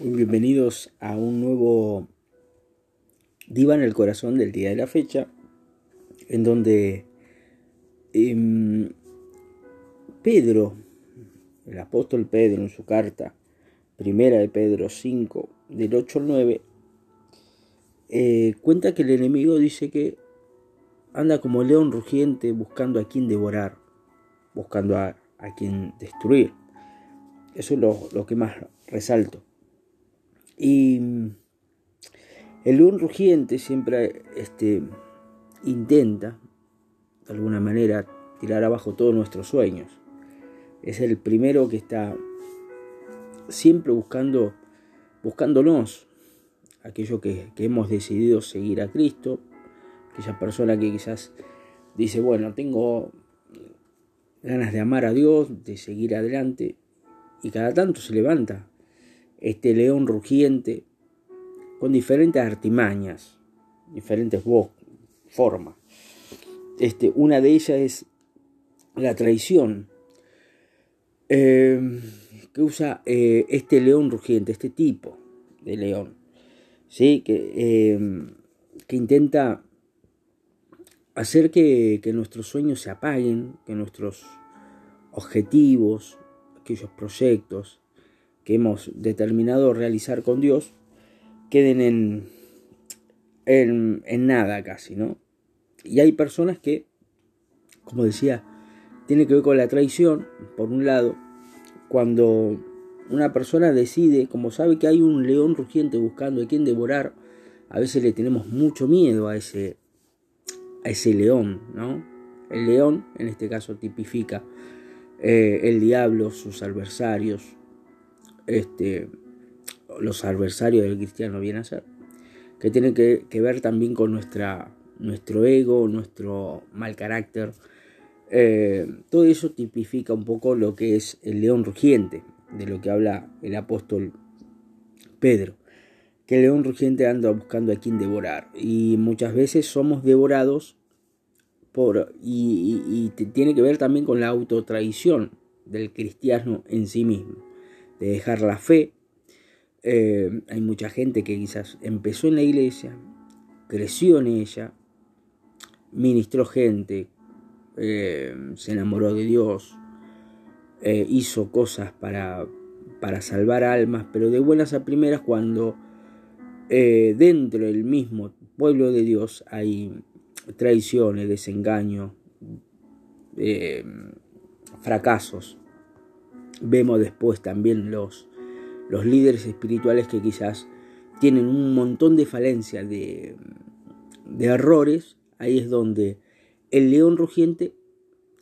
Bienvenidos a un nuevo Diva en el corazón del día de la fecha, en donde em, Pedro, el apóstol Pedro en su carta, primera de Pedro 5, del 8 al 9, eh, cuenta que el enemigo dice que anda como león rugiente buscando a quien devorar, buscando a, quien destruir. Eso es lo que más resalto. Y el león rugiente siempre este, intenta, de alguna manera, tirar abajo todos nuestros sueños. Es el primero que está siempre buscando, buscándonos, aquello que, que hemos decidido seguir a Cristo, aquella persona que quizás dice, bueno, tengo ganas de amar a Dios, de seguir adelante, y cada tanto se levanta este león rugiente con diferentes artimañas, diferentes formas. Este, una de ellas es la traición eh, que usa eh, este león rugiente, este tipo de león, ¿sí? que, eh, que intenta hacer que, que nuestros sueños se apaguen, que nuestros objetivos, aquellos proyectos, que hemos determinado realizar con Dios queden en, en, nada casi, ¿no? Y hay personas que, como decía, tiene que ver con la traición, por un lado, cuando una persona decide, como sabe que hay un león rugiente buscando a quien devorar, a veces le tenemos mucho miedo a ese, a ese león, ¿no? El león, en este caso, tipifica eh, el diablo, sus adversarios, este, los adversarios del cristiano vienen a ser, que tienen que, ver también con nuestra, nuestro ego, nuestro mal carácter. Eh, todo eso tipifica un poco lo que es el león rugiente, de lo que habla el apóstol Pedro, que el león rugiente anda buscando a quien devorar y muchas veces somos devorados por, y, tiene que ver también con la autotraición del cristiano en sí mismo de dejar la fe. Eh, hay mucha gente que quizás empezó en la iglesia, creció en ella, ministró gente, eh, se enamoró de Dios, eh, hizo cosas para, para salvar almas, pero de buenas a primeras cuando dentro del mismo pueblo de Dios hay traiciones, desengaño, fracasos, Vemos después también los, los líderes espirituales que quizás tienen un montón de falencias, de, de errores. Ahí es donde el león rugiente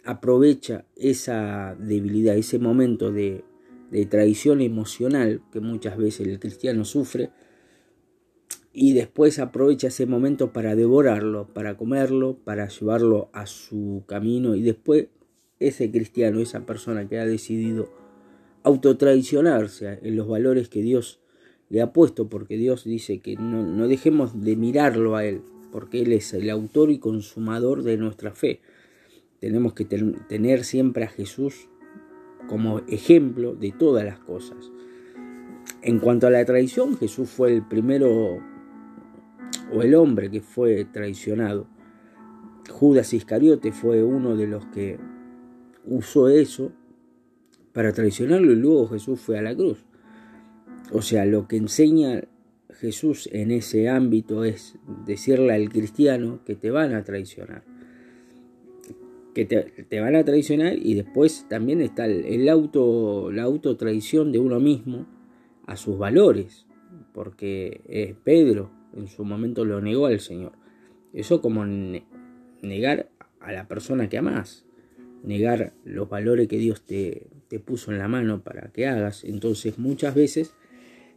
aprovecha esa debilidad, ese momento de, de traición emocional que muchas veces el cristiano sufre y después aprovecha ese momento para devorarlo, para comerlo, para llevarlo a su camino y después ese cristiano, esa persona que ha decidido autotraicionarse en los valores que Dios le ha puesto, porque Dios dice que no, dejemos de mirarlo a Él, porque Él es el autor y consumador de nuestra fe. Tenemos que tener siempre a Jesús como ejemplo de todas las cosas. En cuanto a la traición, Jesús fue el primero o el hombre que fue traicionado. Judas Iscariote fue uno de los que usó eso para traicionarlo y luego Jesús fue a la cruz. O sea, lo que enseña Jesús en ese ámbito es decirle al cristiano que te van a traicionar. Que te, van a traicionar y después también está el, auto, la autotraición de uno mismo a sus valores. Porque es Pedro en su momento lo negó al Señor. Eso como negar a la persona que amas negar los valores que Dios te, te puso en la mano para que hagas. Entonces muchas veces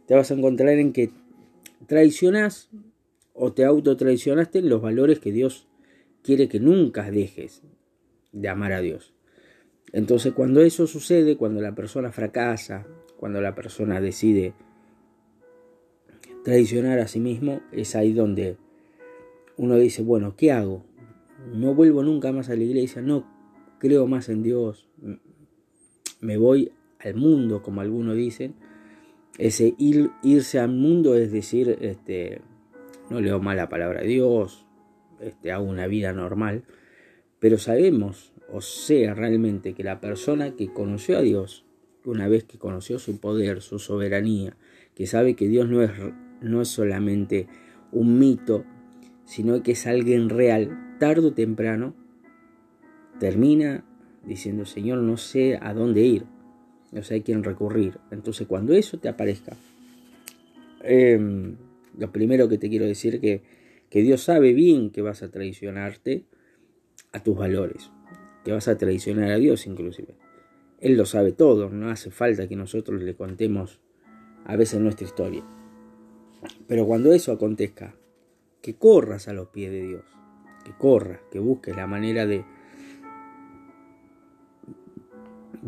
te vas a encontrar en que traicionas o te autotraicionaste en los valores que Dios quiere que nunca dejes de amar a Dios. Entonces cuando eso sucede, cuando la persona fracasa, cuando la persona decide traicionar a sí mismo, es ahí donde uno dice, bueno, ¿qué hago? No vuelvo nunca más a la iglesia, no creo más en Dios, me voy al mundo, como algunos dicen, ese ir, irse al mundo es decir, este, no leo mal la palabra de Dios, este, hago una vida normal, pero sabemos, o sea realmente, que la persona que conoció a Dios, una vez que conoció su poder, su soberanía, que sabe que Dios no es, no es solamente un mito, sino que es alguien real, tarde o temprano, termina diciendo, Señor, no sé a dónde ir, no sé a quién recurrir. Entonces, cuando eso te aparezca, em, lo primero que te quiero decir es que, que Dios sabe bien que vas a traicionarte a tus valores, que vas a traicionar a Dios inclusive. Él lo sabe todo, no hace falta que nosotros le contemos a veces nuestra historia. Pero cuando eso acontezca, que corras a los pies de Dios, que corras, que busques la manera de,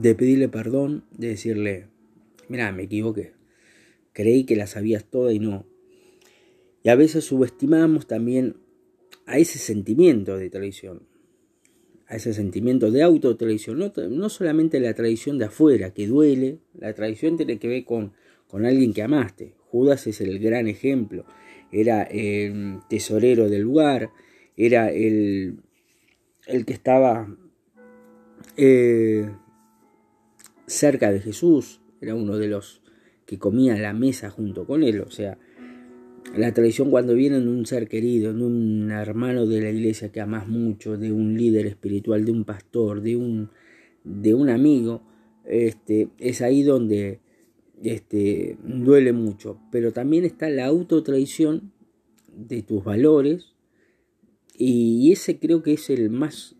de pedirle perdón, de decirle, mira, me equivoqué, creí que la sabías toda y no. Y a veces subestimamos también a ese sentimiento de traición, a ese sentimiento de autotraición, no, no solamente la traición de afuera, que duele, la traición tiene que ver con, con alguien que amaste. Judas es el gran ejemplo, era el tesorero del lugar, era el, el que estaba eh, cerca de Jesús, era uno de los que comía la mesa junto con él, o sea, la traición cuando viene de un ser querido, de un hermano de la iglesia que amas mucho, de un líder espiritual, de un pastor, de un, de un amigo, este, es ahí donde este, duele mucho. Pero también está la autotraición de tus valores y ese creo que es el más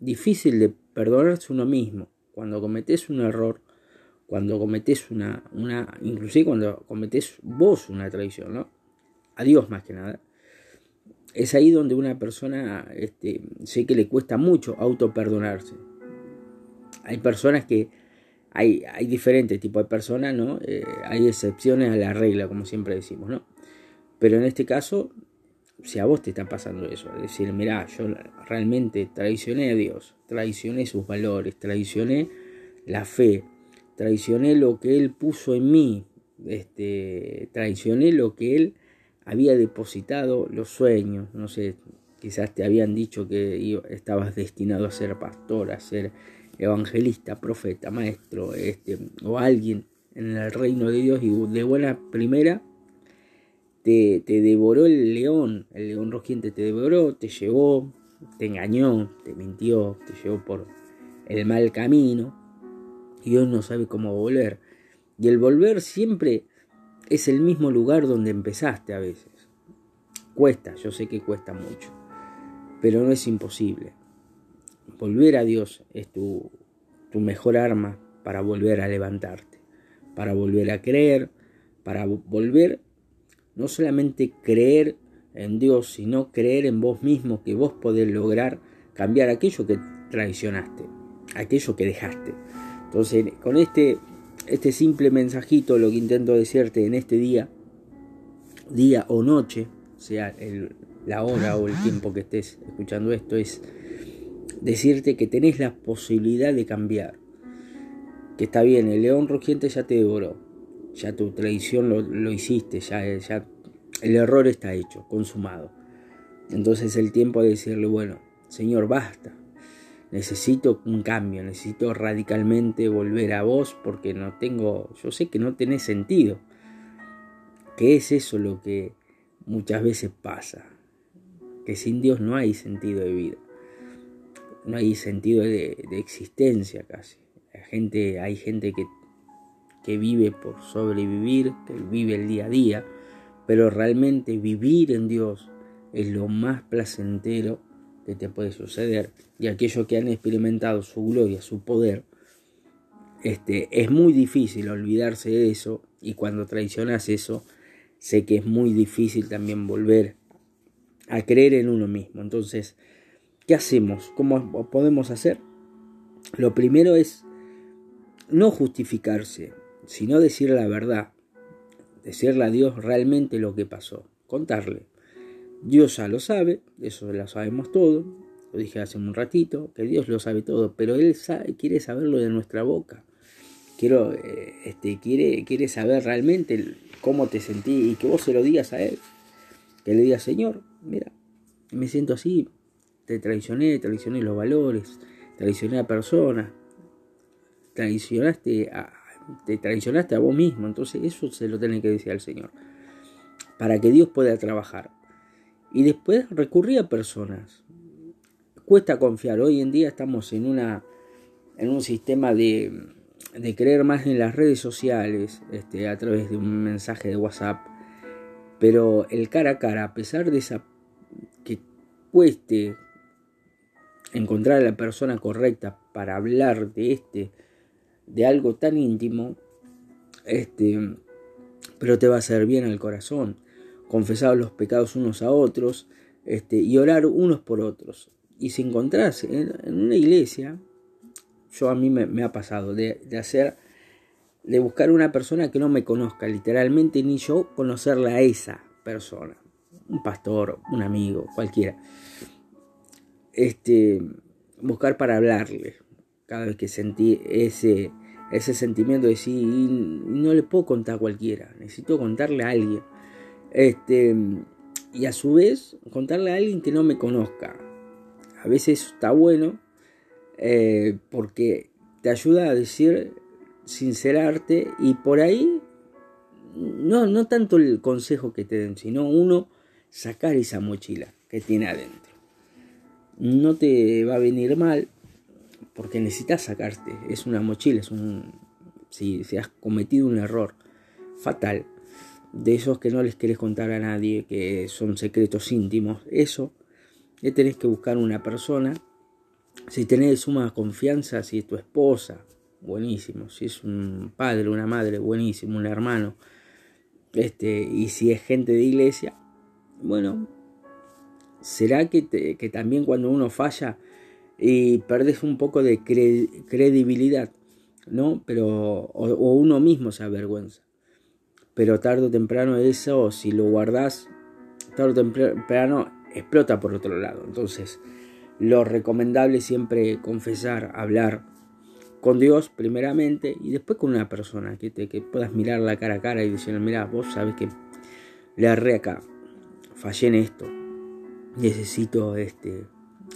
difícil de perdonarse uno mismo. Cuando cometes un error, cuando cometes una, una, inclusive cuando cometes vos una traición, ¿no? a Dios más que nada, es ahí donde una persona este, sé que le cuesta mucho auto perdonarse. Hay personas que hay, hay diferentes tipos de personas, ¿no? Eh, hay excepciones a la regla, como siempre decimos, ¿no? Pero en este caso, si a vos te está pasando eso, es decir, mira, yo realmente traicioné a Dios, traicioné sus valores, traicioné la fe, traicioné lo que Él puso en mí, este, traicioné lo que Él había depositado los sueños, no sé, quizás te habían dicho que estabas destinado a ser pastor, a ser evangelista, profeta, maestro, este, o alguien en el reino de Dios y de buena primera te, devoró el león, el león rugiente te devoró, te llevó, te engañó, te mintió, te llevó por el mal camino y no sabe cómo volver. Y el volver siempre es el mismo lugar donde empezaste a veces. Cuesta, yo sé que cuesta mucho, pero no es imposible. Volver a Dios es tu, tu mejor arma para volver a levantarte, para volver a creer, para volver no solamente creer en Dios, sino creer en vos mismo que vos podés lograr cambiar aquello que traicionaste, aquello que dejaste. Entonces, con este este simple mensajito, lo que intento decirte en este día, día o noche, sea la hora o el tiempo que estés escuchando esto, es decirte que tenés la posibilidad de cambiar. Que está bien, el león rugiente ya te devoró, ya tu traición lo, hiciste, ya, ya el error está hecho, consumado. Entonces el tiempo de decirle, bueno, Señor, basta, necesito un cambio, necesito radicalmente volver a vos porque no tengo, yo sé que no tenés sentido. Que es eso lo que muchas veces pasa, que sin Dios no hay sentido de vida, no hay sentido de, existencia casi. Gente, hay gente que vive por sobrevivir, que vive el día a día, pero realmente vivir en Dios es lo más placentero que te puede suceder y aquellos que han experimentado su gloria, su poder, este, es muy difícil olvidarse de eso y cuando traicionas eso, sé que es muy difícil también volver a creer en uno mismo. Entonces, ¿qué hacemos? ¿Cómo podemos hacer? Lo primero es no justificarse, sino decir la verdad, decirle a Dios realmente lo que pasó, contarle. Dios ya lo sabe, eso lo sabemos todo, lo dije hace un ratito, que Dios lo sabe todo, pero Él quiere saberlo de nuestra boca. quiero, eh, este, quiere, quiere saber realmente cómo te sentí y que vos se lo digas a él. Que le digas, Señor, mira, me siento así, te traicioné, traicioné los valores, traicioné a personas, traicionaste a, te traicionaste a vos mismo. Entonces eso se lo tiene que decir al Señor. Para que Dios pueda trabajar. Y después recurrir a personas. Cuesta confiar. Hoy en día estamos en, una, en un sistema de, de creer más en las redes sociales, este, a través de un mensaje de WhatsApp. Pero el cara a cara, a pesar de esa que cueste encontrar a la persona correcta para hablar de este, de algo tan íntimo, este, pero te va a hacer bien al corazón. Confesar los pecados unos a otros este, y orar unos por otros. Y si encontrás en, una iglesia, yo a mí me, ha pasado de, de, hacer, de buscar una persona que no me conozca literalmente, ni yo conocerla a esa persona. Un pastor, un amigo, cualquiera. Este, buscar para hablarle. Cada vez que sentí ese, ese sentimiento de sí, no le puedo contar a cualquiera, necesito contarle a alguien. Este, y a su vez, contarle a alguien que no me conozca. A veces está bueno eh, porque te ayuda a decir, sincerarte y por ahí, no, no tanto el consejo que te den, sino uno sacar esa mochila que tiene adentro. No te va a venir mal porque necesitas sacarte. Es una mochila, es un. Si, has cometido un error fatal, de esos que no les querés contar a nadie, que son secretos íntimos, eso, ya tenés que buscar una persona. Si tenés suma confianza, si es tu esposa, buenísimo. Si es un padre, una madre, buenísimo, un hermano. Este, y si es gente de iglesia, bueno, será que, que también cuando uno falla, y perdes un poco de credibilidad, ¿no? Pero, o, uno mismo se avergüenza. Pero tarde o temprano eso, si lo guardas, tarde o temprano explota por otro lado. Entonces, lo recomendable siempre confesar, hablar con Dios primeramente y después con una persona que, te, que puedas mirar la cara a cara y decirle, mira, vos sabes que le arré acá, fallé en esto, necesito este,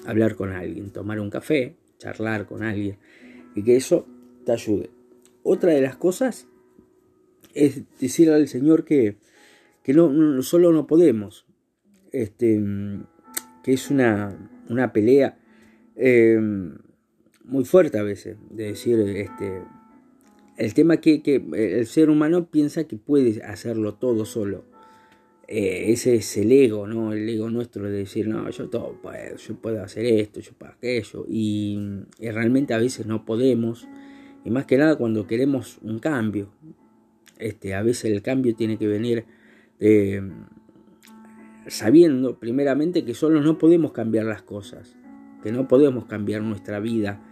hablar con alguien, tomar un café, charlar con alguien y que eso te ayude. Otra de las cosas es decirle al Señor que, que no, solo no podemos, este, que es una, una pelea eh, muy fuerte a veces, de decir, este, el tema que, que el ser humano piensa que puede hacerlo todo solo eh, ese es el ego, ¿no? El ego nuestro de decir, no, yo todo puedo, yo puedo hacer esto, yo puedo aquello. Y, realmente a veces no podemos. Y más que nada cuando queremos un cambio. Este, a veces el cambio tiene que venir sabiendo primeramente que solo no podemos cambiar las cosas. Que no podemos cambiar nuestra vida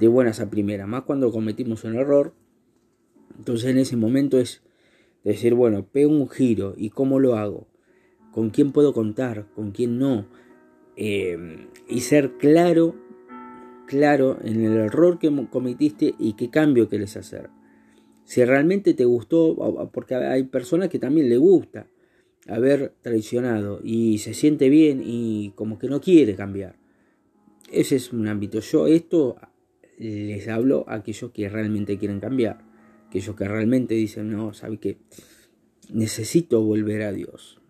de buenas a primeras. Más cuando cometimos un error. Entonces en ese momento es decir, bueno, pego un giro y cómo lo hago, con quién puedo contar, con quién no, em, y ser claro, claro en el error que cometiste y qué cambio quieres hacer. Si realmente te gustó, porque hay personas que también le gusta haber traicionado y se siente bien y como que no quiere cambiar. Ese es un ámbito. Yo esto les hablo a aquellos que realmente quieren cambiar aquellos que realmente dicen, no, ¿sabe qué? Necesito volver a Dios.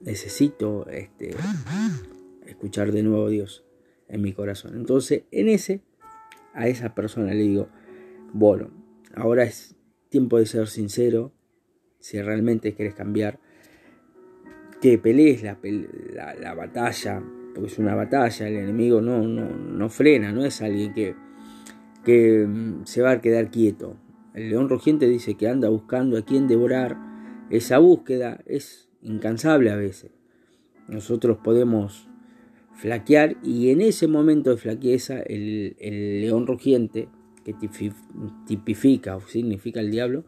Necesito este, escuchar de nuevo a Dios en mi corazón. Entonces, en ese, a esa persona le digo, bueno, ahora es tiempo de ser sincero, si realmente quieres cambiar, que pelees la, la, batalla, porque es una batalla, el enemigo no, no, no frena, no es alguien que que mm, se va a quedar quieto. El león rugiente dice que anda buscando a quien devorar. Esa búsqueda es incansable a veces. Nosotros podemos flaquear y en ese momento de flaqueza el, león rugiente, que tipifica o significa el diablo,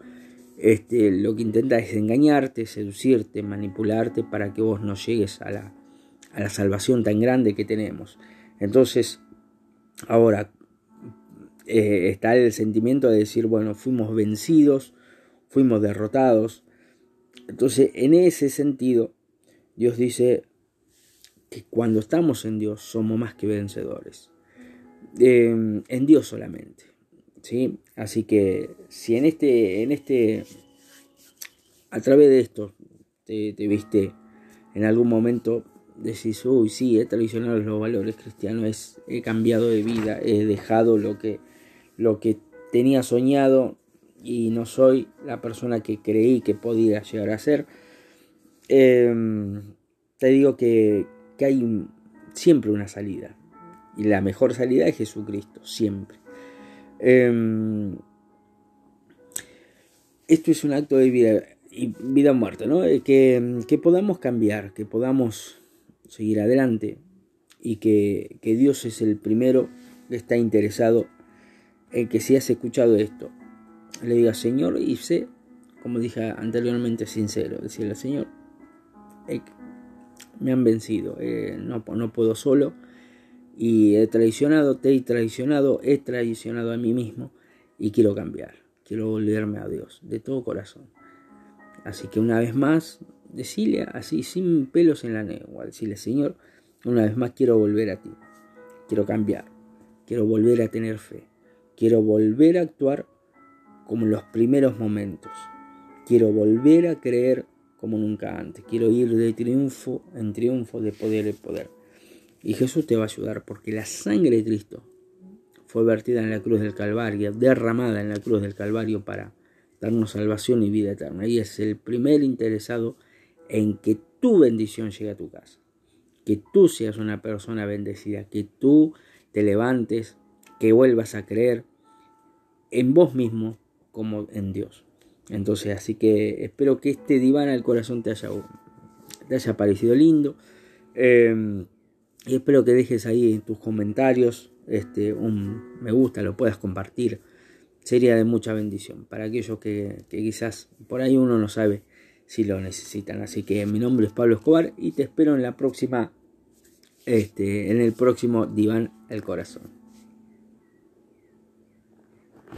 este, lo que intenta es engañarte, seducirte, manipularte para que vos no llegues a la, a la salvación tan grande que tenemos. Entonces, ahora, eh, está el sentimiento de decir, bueno, fuimos vencidos, fuimos derrotados. Entonces, en ese sentido, Dios dice que cuando estamos en Dios somos más que vencedores. Em, en Dios solamente. ¿sí? Así que si en este, en este, a través de esto te, te viste en algún momento decís, uy, sí, he traicionado los valores cristianos, he cambiado de vida, he dejado lo que, lo que tenía soñado y no soy la persona que creí que podía llegar a ser. Em, te digo que, que hay siempre una salida. Y la mejor salida es Jesucristo, siempre. Em, esto es un acto de vida y vida muerte, ¿no? Eh, que, que podamos cambiar, que podamos seguir adelante y que, Dios es el primero que está interesado en que si has escuchado esto, le diga Señor y sé, como dije anteriormente, sincero, decirle Señor, me han vencido, eh, no, no puedo solo y he traicionado, te he traicionado, he traicionado a mí mismo y quiero cambiar, quiero volverme a Dios de todo corazón. Así que una vez más, decirle así, sin pelos en la lengua, decirle, Señor, una vez más quiero volver a ti, quiero cambiar, quiero volver a tener fe, quiero volver a actuar como en los primeros momentos, quiero volver a creer como nunca antes, quiero ir de triunfo en triunfo, de poder en poder. Y Jesús te va a ayudar porque la sangre de Cristo fue vertida en la cruz del Calvario, derramada en la cruz del Calvario para darnos salvación y vida eterna. Y es el primer interesado en que tu bendición llegue a tu casa, que tú seas una persona bendecida, que tú te levantes, que vuelvas a creer en vos mismo como en Dios. Entonces, así que espero que este diván al corazón te haya, te haya parecido lindo. Em, y espero que dejes ahí en tus comentarios este, un me gusta, lo puedas compartir. Sería de mucha bendición para aquellos que, que quizás por ahí uno no sabe si lo necesitan. Así que mi nombre es Pablo Escobar y te espero en la próxima, este, en el próximo Diván el Corazón.